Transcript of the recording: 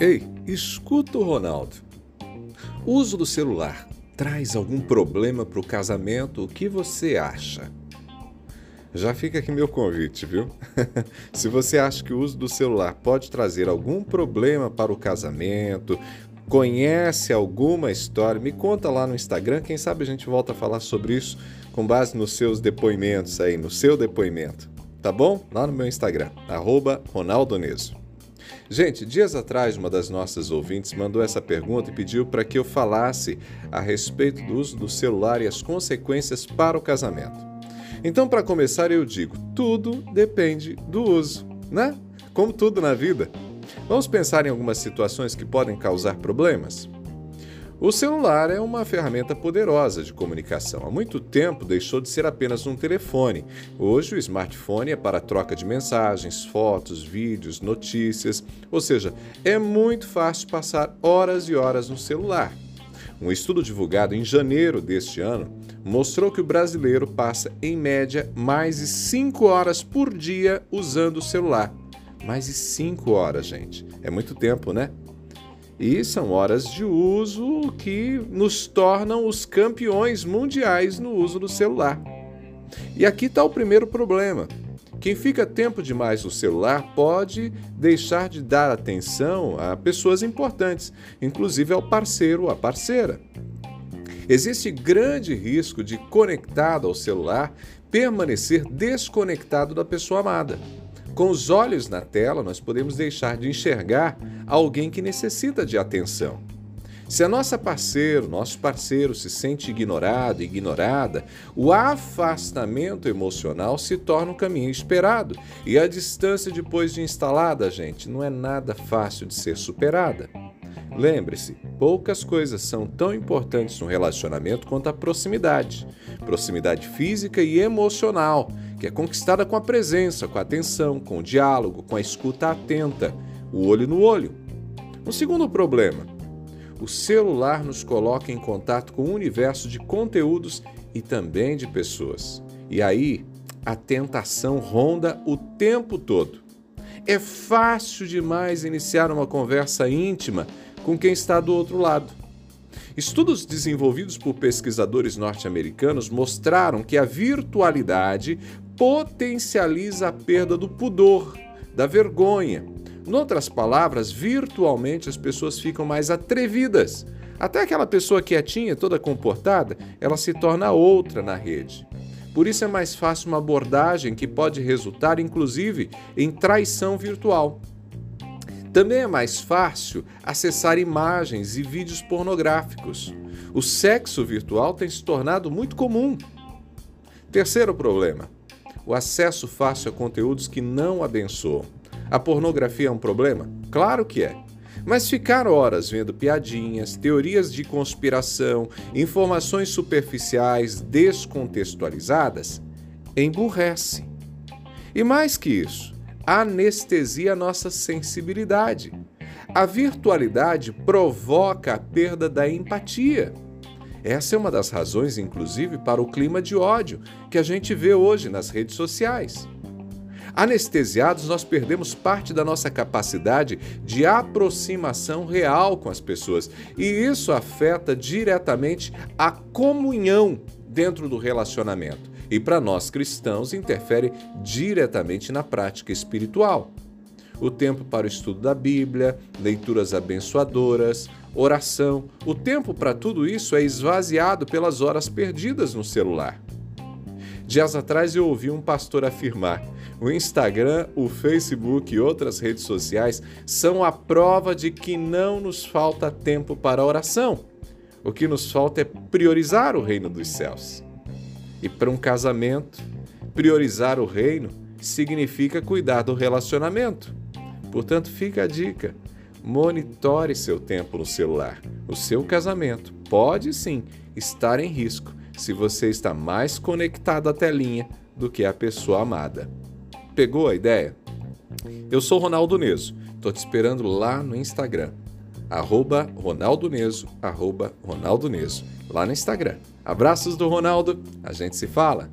Ei, escuta o Ronaldo. O uso do celular traz algum problema para o casamento? O que você acha? Já fica aqui meu convite, viu? Se você acha que o uso do celular pode trazer algum problema para o casamento, conhece alguma história, me conta lá no Instagram, quem sabe a gente volta a falar sobre isso com base nos seus depoimentos aí, no seu depoimento. Tá bom? Lá no meu Instagram, arroba Ronaldo Neso. Gente, dias atrás, uma das nossas ouvintes mandou essa pergunta e pediu para que eu falasse a respeito do uso do celular e as consequências para o casamento. Então, para começar, eu digo: tudo depende do uso, né? Como tudo na vida. Vamos pensar em algumas situações que podem causar problemas? O celular é uma ferramenta poderosa de comunicação. Há muito tempo deixou de ser apenas um telefone. Hoje, o smartphone é para troca de mensagens, fotos, vídeos, notícias, ou seja, é muito fácil passar horas e horas no celular. Um estudo divulgado em janeiro deste ano mostrou que o brasileiro passa, em média, mais de 5 horas por dia usando o celular. Mais de 5 horas, gente. É muito tempo, né? E são horas de uso que nos tornam os campeões mundiais no uso do celular. E aqui está o primeiro problema. Quem fica tempo demais no celular pode deixar de dar atenção a pessoas importantes, inclusive ao parceiro ou à parceira. Existe grande risco de, conectado ao celular, permanecer desconectado da pessoa amada. Com os olhos na tela, nós podemos deixar de enxergar alguém que necessita de atenção. Se a nossa parceiro, nosso parceiro se sente ignorado, ignorada, o afastamento emocional se torna um caminho esperado e a distância depois de instalada, gente, não é nada fácil de ser superada. Lembre-se, poucas coisas são tão importantes no relacionamento quanto a proximidade. Proximidade física e emocional, que é conquistada com a presença, com a atenção, com o diálogo, com a escuta atenta, o olho no olho. Um segundo problema: o celular nos coloca em contato com um universo de conteúdos e também de pessoas. E aí, a tentação ronda o tempo todo. É fácil demais iniciar uma conversa íntima com quem está do outro lado. Estudos desenvolvidos por pesquisadores norte-americanos mostraram que a virtualidade potencializa a perda do pudor, da vergonha. Em outras palavras, virtualmente as pessoas ficam mais atrevidas. Até aquela pessoa quietinha, toda comportada, ela se torna outra na rede. Por isso é mais fácil uma abordagem que pode resultar, inclusive, em traição virtual. Também é mais fácil acessar imagens e vídeos pornográficos. O sexo virtual tem se tornado muito comum. Terceiro problema: o acesso fácil a conteúdos que não abençoam. A pornografia é um problema? Claro que é. Mas ficar horas vendo piadinhas, teorias de conspiração, informações superficiais descontextualizadas emburrece. E mais que isso, anestesia nossa sensibilidade. A virtualidade provoca a perda da empatia. Essa é uma das razões, inclusive, para o clima de ódio que a gente vê hoje nas redes sociais. Anestesiados, nós perdemos parte da nossa capacidade de aproximação real com as pessoas, e isso afeta diretamente a comunhão dentro do relacionamento e para nós cristãos interfere diretamente na prática espiritual. O tempo para o estudo da Bíblia, leituras abençoadoras, oração, o tempo para tudo isso é esvaziado pelas horas perdidas no celular. Dias atrás eu ouvi um pastor afirmar: o Instagram, o Facebook e outras redes sociais são a prova de que não nos falta tempo para oração. O que nos falta é priorizar o reino dos céus. E para um casamento, priorizar o reino significa cuidar do relacionamento. Portanto, fica a dica: monitore seu tempo no celular. O seu casamento pode sim estar em risco se você está mais conectado à telinha do que a pessoa amada. Pegou a ideia? Eu sou Ronaldo Neso. Estou te esperando lá no Instagram. Arroba Ronaldo Neso, arroba Ronaldo Neso, lá no Instagram. Abraços do Ronaldo, a gente se fala.